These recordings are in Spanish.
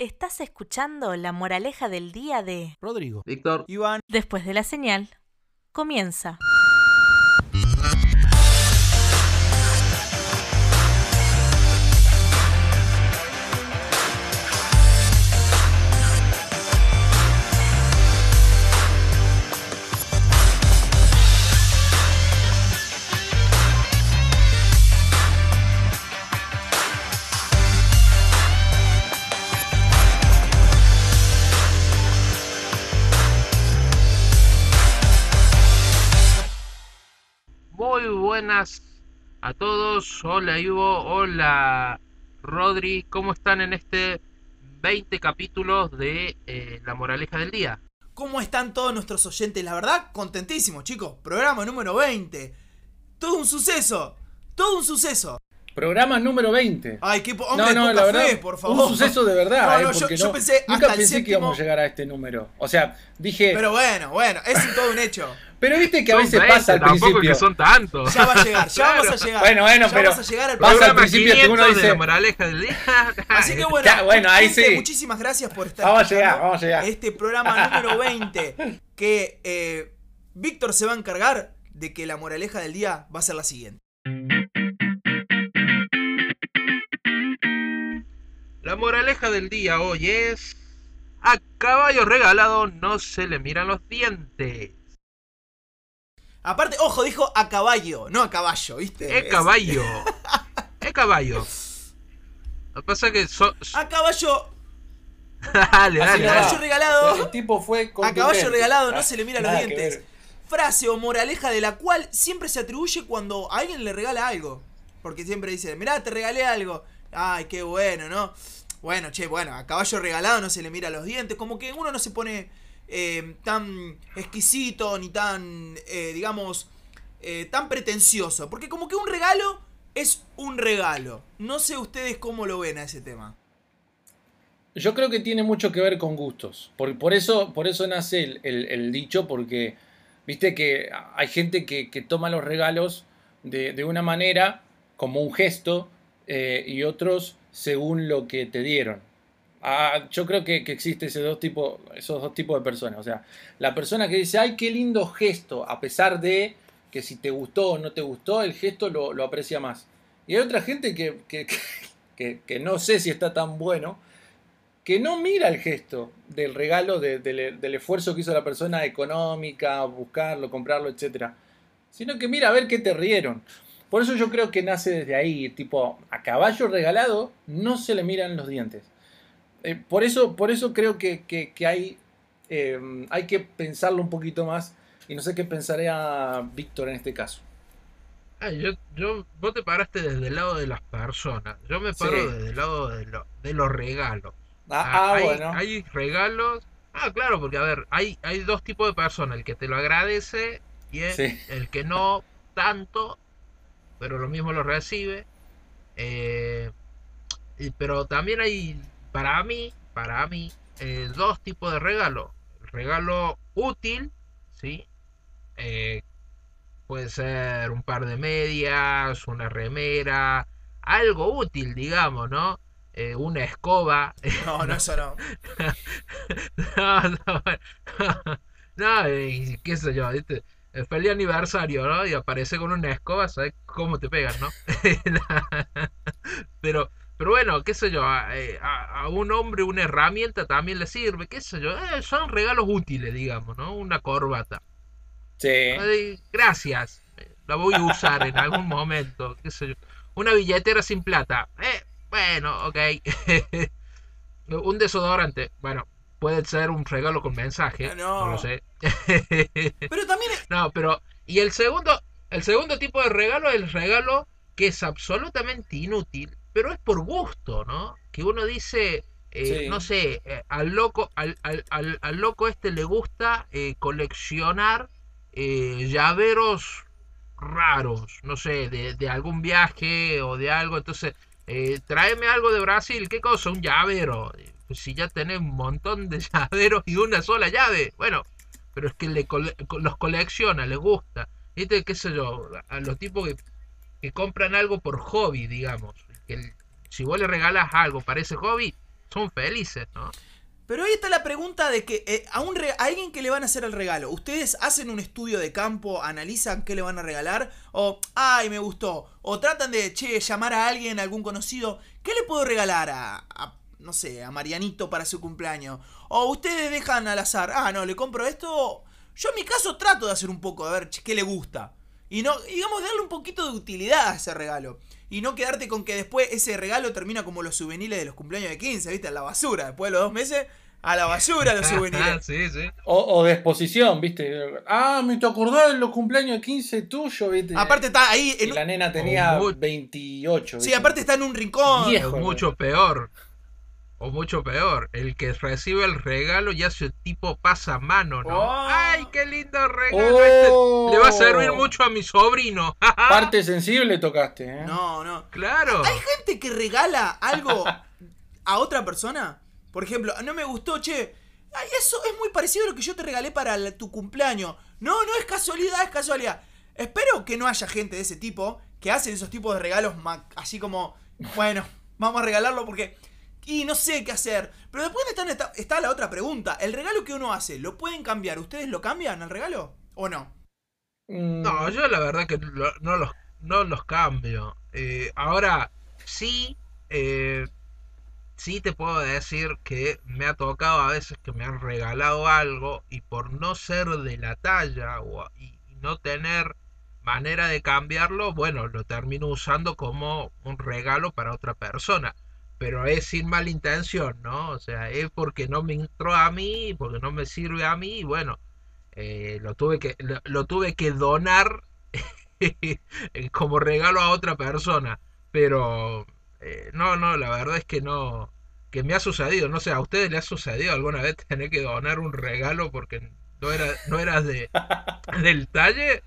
Estás escuchando la moraleja del día de Rodrigo. Víctor. Iván. Después de la señal, comienza. Buenas a todos. Hola Ivo, hola Rodri. ¿Cómo están en este 20 capítulos de eh, La Moraleja del Día? ¿Cómo están todos nuestros oyentes? La verdad, contentísimos, chicos. Programa número 20. Todo un suceso. Todo un suceso. Programa número 20. Ay, qué hombre, no, no, la verdad, fe, por favor. un suceso de verdad. No, eh, no, yo- porque yo no- pensé nunca hasta el pensé que íbamos a llegar a este número. O sea, dije, pero, Pero bueno, bueno, es un todo un hecho. Viste que a veces 20, pasa al tampoco principio. que son tantos. Ya va a llegar, ya Claro. vamos a llegar. Bueno, bueno, ya pero vamos a llegar al pasa al principio que uno 500 de dice- La Moraleja del Día. Así que bueno, Ya, bueno, ahí gente, sí. muchísimas gracias por estar Vamos a llegar, vamos a llegar. Este programa número 20 que eh, Víctor se va a encargar de que la moraleja del día va a ser la siguiente. La moraleja del día hoy es... A caballo regalado no se le miran los dientes. Aparte, ojo, dijo a caballo, no a caballo, ¿viste? Es caballo. Es caballo. Lo que pasa es que... So... A caballo, dale, dale, a caballo regalado. El tipo fue A caballo regalado no Ah, se le mira los nada dientes. Frase o moraleja de la cual siempre se atribuye cuando a alguien le regala algo. Porque siempre dice, mirá, te regalé algo. Ay, qué bueno, ¿no? Bueno, che, bueno, a caballo regalado no se le mira los dientes. Como que uno no se pone eh, tan exquisito ni tan, eh, digamos, eh, tan pretencioso. Porque como que un regalo es un regalo. No sé ustedes cómo lo ven a ese tema. Yo creo que tiene mucho que ver con gustos. Por, por eso, por eso nace el, el- dicho, porque viste que hay gente que, que toma los regalos de, de una manera, como un gesto, y otros según lo que te dieron. Ah, yo creo que, que existe ese dos tipo, esos dos tipos de personas. O sea, la persona que dice, ay, qué lindo gesto, a pesar de que si te gustó o no te gustó, el gesto lo, lo aprecia más. Y hay otra gente que, que- que- no sé si está tan bueno, que no mira el gesto del regalo, de- del esfuerzo que hizo la persona económica, buscarlo, comprarlo, etc. Sino que mira a ver qué te rieron. Por eso yo creo que nace desde ahí, tipo, a caballo regalado no se le miran los dientes. Eh, por, eso, por eso creo que, que- que hay, eh, hay que pensarlo un poquito más y no sé qué pensaría Víctor en este caso. Ah, yo, yo, vos te paraste desde el lado de las personas. Yo me paro Sí. desde el lado de, lo- de los regalos. Ah, Ah, ah, hay, bueno. hay regalos. Ah, claro, porque a ver, hay, hay dos tipos de personas: el que te lo agradece y el, Sí. el que no tanto, pero lo mismo lo recibe. Eh, y- pero también hay, para mí, para mí, eh, dos tipos de regalo. El regalo útil, ¿sí? Eh, puede ser un par de medias, una remera, algo útil, digamos, ¿no? Eh, una escoba. No, no, eso no. no, no, bueno. no, y qué sé yo, ¿viste? El feliz aniversario, ¿no? Y aparece con una escoba, ¿sabes cómo te pegan, no? pero, pero bueno, qué sé yo, a, eh, a- a un hombre una herramienta también le sirve, qué sé yo, eh, son regalos útiles, digamos, ¿no? Una corbata. Sí. Gracias, eh, la voy a usar en algún momento, qué sé yo. Una billetera sin plata, eh, bueno, ok. un desodorante, bueno, puede ser un regalo con mensaje, No. no lo sé. Pero también No, pero. Y el segundo. El segundo tipo de regalo es el regalo que es absolutamente inútil, pero es por gusto, ¿no? Que uno dice. eh, Sí. No sé, eh, al loco, al, al- al- al loco este le gusta eh, coleccionar eh, llaveros raros, no sé, de, de algún viaje o de algo. Entonces, eh, tráeme algo de Brasil, ¿qué cosa? Un llavero. Pues si ya tenés un montón de llaveros y una sola llave, bueno, pero es que le cole- co- los colecciona, les gusta. ¿Viste? ¿Qué sé yo? A los tipos que, que compran algo por hobby, digamos. Que si vos le regalas algo para ese hobby, son felices, ¿no? Pero ahí está la pregunta de que eh, a, un re- a alguien que le van a hacer el regalo, ¿ustedes hacen un estudio de campo, analizan qué le van a regalar? O, ay, me gustó. O tratan de, che, llamar a alguien, a algún conocido, ¿qué le puedo regalar a, a, no sé, a Marianito para su cumpleaños? O ustedes dejan al azar, ah, no, le compro esto. Yo en mi caso trato de hacer un poco, a ver che, qué le gusta. Y no, digamos, darle un poquito de utilidad a ese regalo. Y no quedarte con que después ese regalo termina como los souvenirs de los cumpleaños de 15, ¿viste? En la basura. Después de los dos meses, a la basura los souvenirs. sí, sí. O, o de exposición, ¿viste? Ah, me te acordás de los cumpleaños de 15 tuyo, ¿viste? Aparte está ahí. Y En, la nena tenía muy- 28. sí, aparte está en un rincón. Viejo. O mucho peor. O mucho peor. El que recibe el regalo ya su tipo pasa mano, ¿no? Oh. ¡Ay, qué lindo regalo! este! Oh. Le va a servir mucho a mi sobrino. Parte sensible tocaste, ¿eh? No, no. claro. ¿Hay gente que regala algo a otra persona? Por ejemplo, no me gustó, che. Ay, eso es muy parecido a lo que yo te regalé para la- tu cumpleaños. No, no es casualidad, es casualidad. Espero que no haya gente de ese tipo que hacen esos tipos de regalos así como, bueno, vamos a regalarlo porque... Y no sé qué hacer. Pero después está, está, la otra pregunta. ¿El regalo que uno hace, lo pueden cambiar? ¿Ustedes lo cambian al regalo? ¿O no? Mm, No, yo la verdad que lo- no los, no los cambio. Eh, ahora, sí, eh, sí te puedo decir que me ha tocado a veces que me han regalado algo y por no ser de la talla o, y no tener manera de cambiarlo, bueno, lo termino usando como un regalo para otra persona. Pero es sin mala intención, ¿no? O sea, es porque no me entró a mí, porque no me sirve a mí, y bueno, eh, lo tuve que lo, lo tuve que donar como regalo a otra persona pero eh, no no la verdad es que no que me ha sucedido no sé a ustedes les ha sucedido alguna vez tener que donar un regalo porque no era no eras de del talle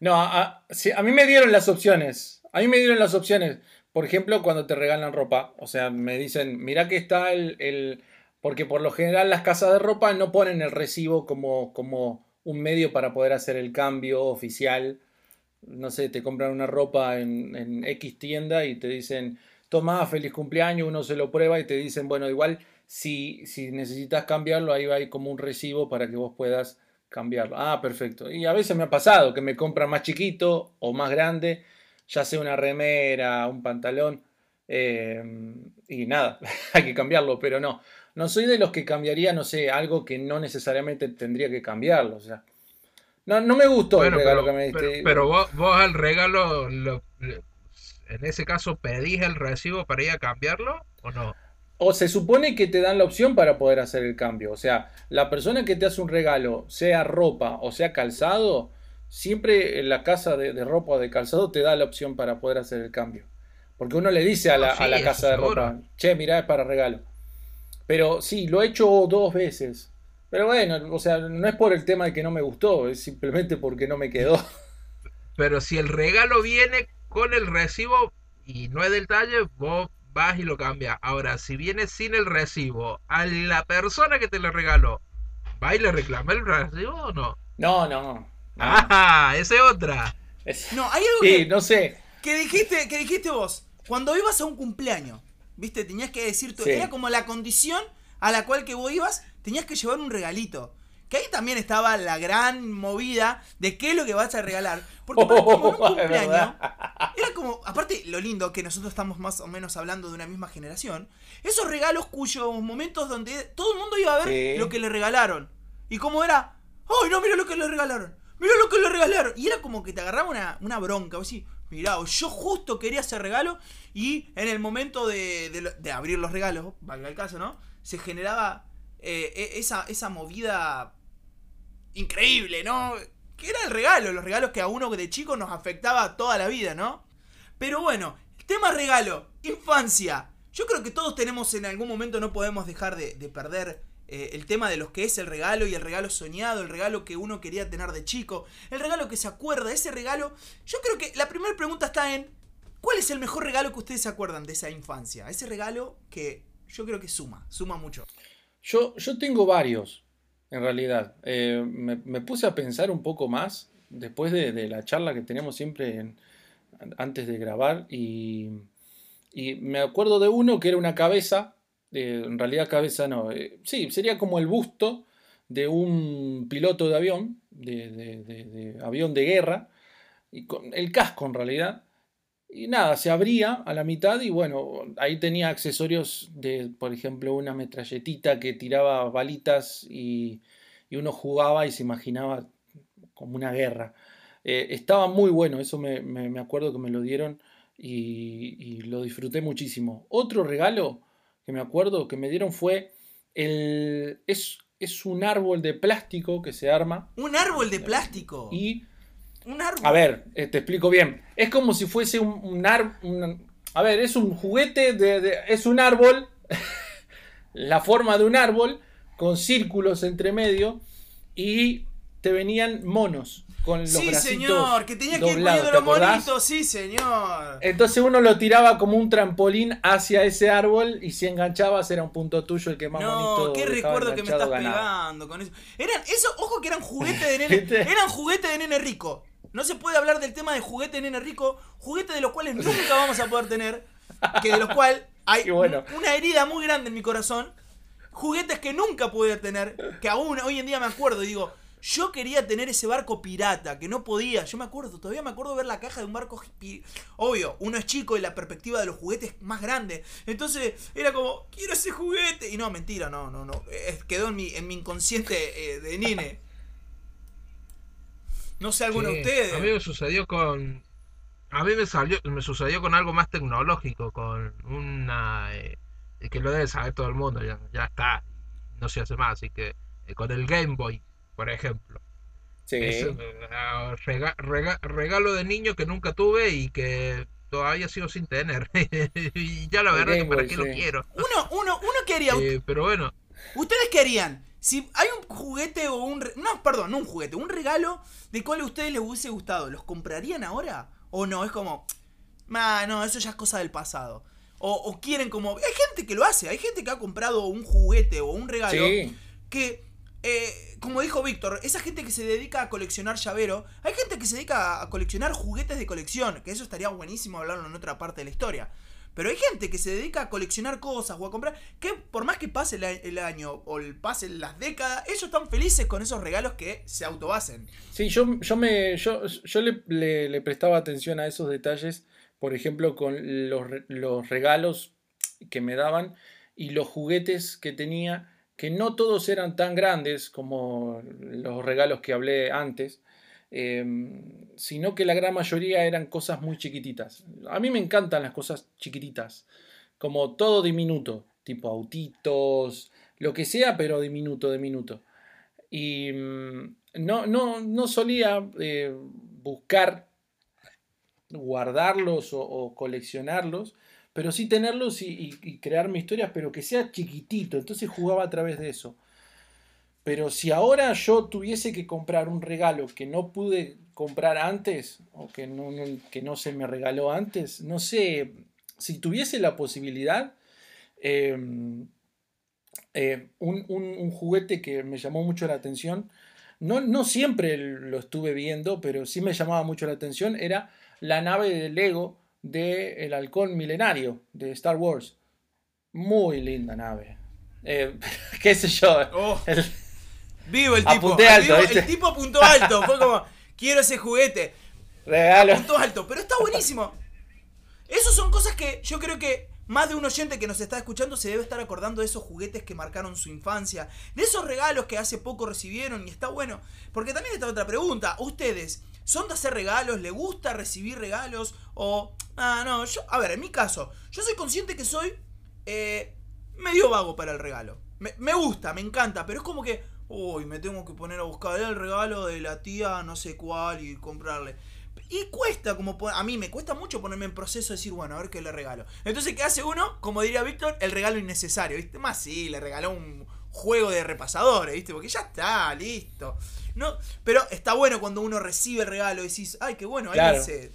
No, a, a- sí, a mí me dieron las opciones. A mí me dieron las opciones. Por ejemplo, cuando te regalan ropa. O sea, me dicen, mira que está el, el- Porque por lo general las casas de ropa no ponen el recibo como, como un medio para poder hacer el cambio oficial. No sé, te compran una ropa en, en X tienda y te dicen, toma, feliz cumpleaños, uno se lo prueba y te dicen, bueno, igual si, si necesitas cambiarlo, ahí va como un recibo para que vos puedas cambiarlo. Ah, perfecto. Y a veces me ha pasado que me compran más chiquito o más grande, ya sea una remera, un pantalón, eh, y nada, hay que cambiarlo, pero no. No soy de los que cambiaría, no sé, algo que no necesariamente tendría que cambiarlo. O sea, no, no me gustó bueno el regalo pero, que me diste. pero, pero vos, vos al regalo lo- en ese caso pedís el recibo para ir a cambiarlo o no O se supone que te dan la opción para poder hacer el cambio. O sea, la persona que te hace un regalo, sea ropa o sea calzado, siempre en la casa de, de ropa o de calzado te da la opción para poder hacer el cambio. Porque uno le dice a la, Ah, sí, a la casa de seguro. ropa, che, mirá, es para regalo. Pero sí, lo he hecho dos veces. Pero bueno, o sea, no es por el tema de que no me gustó, es simplemente porque no me quedó. Pero si el regalo viene con el recibo y no es del talle, vos vas y lo cambias. Ahora, si viene sin el recibo, a la persona que te lo regaló, ¿va y le reclama el recibo o no? No, no. ¡Ah! Esa es otra. No, hay algo Sí, que, no sé. que dijiste, que dijiste vos. Cuando ibas a un cumpleaños, ¿viste? Tenías que decir tu- Sí. Era como la condición a la cual que vos ibas, tenías que llevar un regalito. Que ahí también estaba la gran movida de qué es lo que vas a regalar. Porque en un cumpleaños, verdad. era como, aparte lo lindo que nosotros estamos más o menos hablando de una misma generación, esos regalos cuyos momentos donde todo el mundo iba a ver Sí. lo que le regalaron. Y como era, ¡ay no, mira lo que le regalaron! ¡Mira lo que le regalaron! Y era como que te agarraba una, una bronca, vos decís, mirá, yo justo quería ese regalo y en el momento de, de abrir los regalos, valga el caso, ¿no? Se generaba eh, e- esa, esa movida increíble, ¿no? Que era el regalo, los regalos que a uno de chico nos afectaba toda la vida, ¿no? Pero bueno, tema regalo, infancia. Yo creo que todos tenemos en algún momento, no podemos dejar de, de perder eh, el tema de lo que es el regalo y el regalo soñado, el regalo que uno quería tener de chico, el regalo que se acuerda, ese regalo. Yo creo que la primera pregunta está en, ¿cuál es el mejor regalo que ustedes se acuerdan de esa infancia? Ese regalo que yo creo que suma, suma mucho. Yo, yo tengo varios, en realidad. Eh, me, puse a pensar un poco más después de, la charla que tenemos siempre antes de grabar y, y me acuerdo de uno que era una cabeza Eh, en realidad cabeza no. Eh, sí, sería como el busto de un piloto de avión, de, avión de guerra, y con el casco en realidad. Y nada, se abría a la mitad y bueno, ahí tenía accesorios de, por ejemplo, una metralletita que tiraba balitas y, uno jugaba y se imaginaba como una guerra. Eh, estaba muy bueno, eso me, acuerdo que me lo dieron y, lo disfruté muchísimo. Otro regalo que me acuerdo que me dieron fue el... Es, es un árbol de plástico que se arma. Un árbol de plástico. Y un árbol. A ver, eh, te explico bien. Es como si fuese un, árbol. A ver, es un juguete, de, es un árbol. la forma de un árbol, con círculos entre medio. Y te venían monos. Con los sí, señor, que tenía que ir poniendo los monitos, sí, señor. Entonces uno lo tiraba como un trampolín hacia ese árbol y si enganchabas era un punto tuyo el que más no, qué recuerdo que me estás pegando con eso. Eran, eso, ojo que eran juguetes de nene, eran juguetes de nene rico. No se puede hablar del tema de juguete nene rico, juguete de los cuales nunca vamos a poder tener, que de los cuales hay una herida muy grande en mi corazón. Juguetes que nunca pude tener, que aún hoy en día me acuerdo y digo, yo quería tener ese barco pirata, que no podía. Yo me acuerdo, todavía me acuerdo ver la caja de un barco. Obvio, uno es chico y la perspectiva de los juguetes es más grande. Entonces era como, quiero ese juguete. Y no, mentira, no, no, no. quedó en mi, en mi inconsciente eh, de nene. No sé alguno de ustedes. A mí me sucedió con. A mí me salió, me sucedió con algo más tecnológico, con una eh, que lo debe saber todo el mundo, ya, ya está, no se hace más, así que eh, con el Game Boy, por ejemplo. Sí. Es, uh, regalo de niño que nunca tuve y que todavía sigo sin tener. y ya la verdad que para qué lo quiero. Uno, uno, uno quería. Eh, pero bueno. ¿Ustedes querían si hay un juguete o un... No, perdón, no un juguete, un regalo de cuál a ustedes les hubiese gustado, ¿los comprarían ahora? ¿O no? Es como... Ah, no, eso ya es cosa del pasado. O, quieren como... Hay gente que lo hace, hay gente que ha comprado un juguete o un regalo que... Eh, como dijo Víctor, esa gente que se dedica a coleccionar llavero, hay gente que se dedica a coleccionar juguetes de colección, que eso estaría buenísimo hablarlo en otra parte de la historia. Pero hay gente que se dedica a coleccionar cosas o a comprar, que por más que pase el, año o pasen las décadas, ellos están felices con esos regalos que se autobasen. Sí, yo, yo, me, yo, yo le, prestaba atención a esos detalles, por ejemplo, con los, los regalos que me daban y los juguetes que tenía, que no todos eran tan grandes como los regalos que hablé antes. Em, sino que la gran mayoría eran cosas muy chiquititas. A mí me encantan las cosas chiquititas, como todo diminuto, tipo autitos, lo que sea, pero diminuto, diminuto. Y mm, no, no, no solía eh, buscar guardarlos o, coleccionarlos, pero sí tenerlos y, y, crear mis historias, pero que sea chiquitito. Entonces jugaba a través de eso. Pero si ahora yo tuviese que comprar un regalo que no pude comprar antes o que no, que no se me regaló antes, no sé, si tuviese la posibilidad, em, eh, un, juguete que me llamó mucho la atención, no, no siempre lo estuve viendo, pero sí me llamaba mucho la atención, era la nave de Lego del el halcón milenario de Star Wars. Muy linda nave. Eh, qué sé yo. Oh. Vivo el tipo. alto, el tipo apuntó alto. Fue como, quiero ese juguete. Regalo. Apuntó alto. Pero está buenísimo. Esas son cosas que yo creo que más de un oyente que nos está escuchando se debe estar acordando de esos juguetes que marcaron su infancia. De esos regalos que hace poco recibieron y está bueno. Porque también está otra pregunta. ¿Ustedes son de hacer regalos? ¿Le gusta recibir regalos? O... Ah, no, yo... A ver, en mi caso, yo soy consciente que soy eh, medio vago para el regalo. Me, me gusta, me encanta, pero es como que uy, me tengo que poner a buscar el regalo de la tía no sé cuál y comprarle. Y cuesta, como a mí me cuesta mucho ponerme en proceso de decir, bueno, a ver qué le regalo. Entonces, ¿qué hace uno? Como diría Víctor, el regalo innecesario, ¿viste? Más sí, le regaló un juego de repasadores, ¿viste? Porque ya está, listo. No, pero está bueno cuando uno recibe el regalo y decís, ay, qué bueno, alguien se,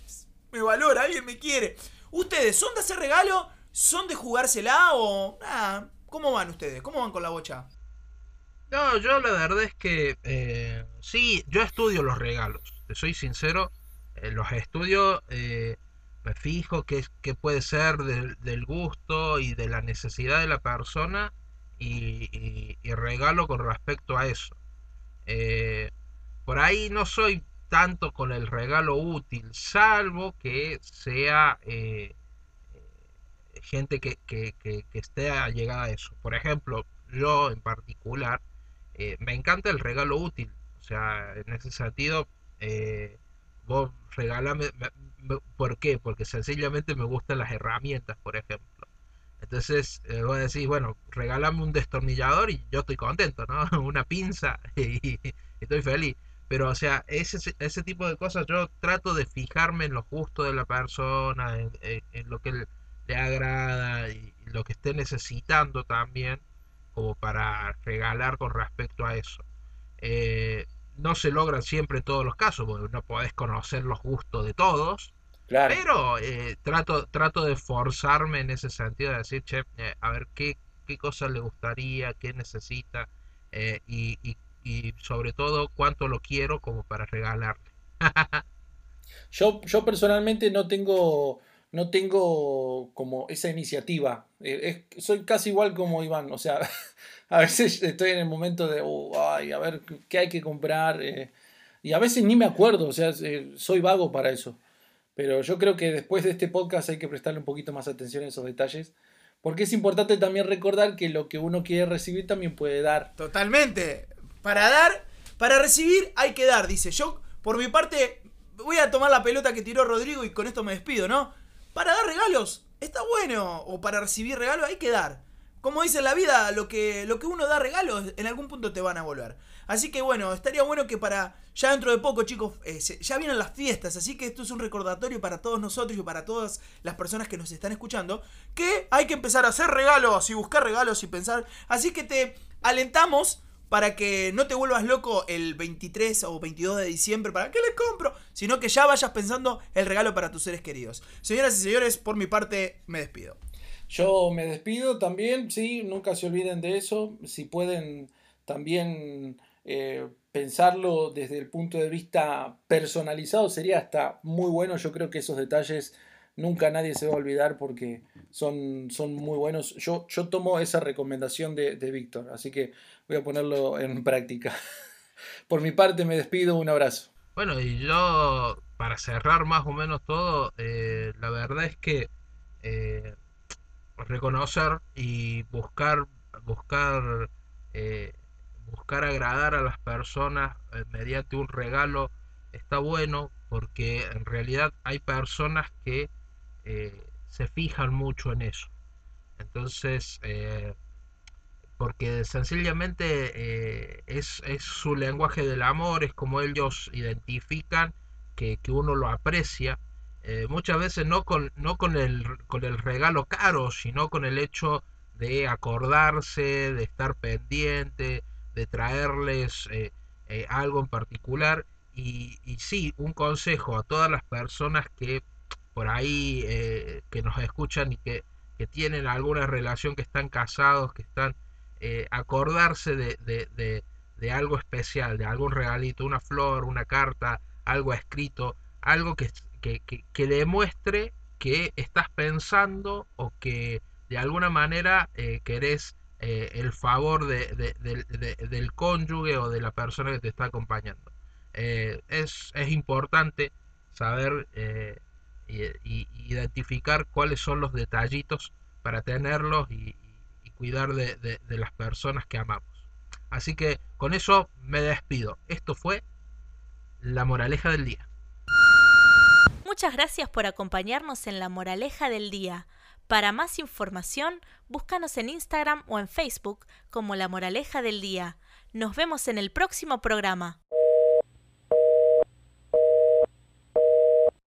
me valora, alguien me quiere. ¿Ustedes son de hacer regalo? ¿Son de jugársela o... Ah, ¿Cómo van ustedes? ¿Cómo van con la bocha? No, yo la verdad es que eh, sí, yo estudio los regalos, te soy sincero, eh, los estudio, eh, me fijo qué, puede ser del, gusto y de la necesidad de la persona y, regalo con respecto a eso. Eh, por ahí no soy tanto con el regalo útil, salvo que sea gente que, que, que, esté allegada a eso. Por ejemplo, yo en particular, me encanta el regalo útil. O sea, en ese sentido, vos regalame. ¿Por qué? Porque sencillamente me gustan las herramientas, por ejemplo. Entonces, eh, vos decís, bueno, regálame un destornillador y yo estoy contento, ¿no? Una pinza y, estoy feliz. Pero, o sea, ese, ese tipo de cosas yo trato de fijarme en los gustos de la persona, en, lo que le agrada y lo que esté necesitando también como para regalar con respecto a eso. Eh, no se logran siempre todos los casos, porque no podés conocer los gustos de todos. Pero eh, trato, trato de forzarme en ese sentido, de decir, che, eh, a ver qué, qué cosas le gustaría, qué necesita y, y, sobre todo cuánto lo quiero como para regalarle. yo, yo personalmente no tengo no tengo como esa iniciativa. Eh, soy casi igual como Iván, o sea, a veces estoy en el momento de, oh, ay, a ver qué hay que comprar. Eh, y a veces ni me acuerdo, o sea, eh, soy vago para eso. Pero yo creo que después de este podcast hay que prestarle un poquito más atención a esos detalles. Porque es importante también recordar que lo que uno quiere recibir también puede dar. Totalmente. Para dar, para recibir hay que dar, dice. Yo, por mi parte, voy a tomar la pelota que tiró Rodrigo y con esto me despido, ¿no? Para dar regalos, está bueno. O para recibir regalos, hay que dar. Como dice la vida, lo que, lo que uno da regalos, en algún punto te van a volver. Así que bueno, estaría bueno que para ya dentro de poco, chicos, eh, ya vienen las fiestas. Así que esto es un recordatorio para todos nosotros y para todas las personas que nos están escuchando. Que hay que empezar a hacer regalos y buscar regalos y pensar. Así que te alentamos para que no te vuelvas loco el 23 o 22 de diciembre para qué le compro, sino que ya vayas pensando el regalo para tus seres queridos. Señoras y señores, por mi parte me despido. Yo me despido también, sí, nunca se olviden de eso, si pueden también eh, pensarlo desde el punto de vista personalizado sería hasta muy bueno, yo creo que esos detalles nunca nadie se va a olvidar porque son, son muy buenos. Yo, yo tomo esa recomendación de, Víctor, así que voy a ponerlo en práctica. Por mi parte me despido, un abrazo. Bueno, y yo, para cerrar más o menos todo, eh, la verdad es que eh, reconocer y buscar, buscar, eh, buscar agradar a las personas mediante un regalo está bueno porque en realidad hay personas que eh, se fijan mucho en eso. Entonces, eh, porque sencillamente eh, es, su lenguaje del amor, es como ellos identifican que, uno lo aprecia. Muchas veces no, con, no con, el, con el regalo caro, sino con el hecho de acordarse, de estar pendiente, de traerles algo en particular. Y, y sí, un consejo a todas las personas que por ahí eh, que nos escuchan y que, tienen alguna relación, que están casados, que están, eh, acordarse de, algo especial, de algún regalito, una flor, una carta, algo escrito, algo que, que, demuestre que estás pensando o que de alguna manera eh, querés el favor del cónyuge o de la persona que te está acompañando. es, es, importante saber y, identificar cuáles son los detallitos para tenerlos y, cuidar de, las personas que amamos. Así que con eso me despido. Esto fue la moraleja del día. Muchas gracias por acompañarnos en la moraleja del día. Para más información, búscanos en Instagram o en Facebook como la moraleja del día. Nos vemos en el próximo programa.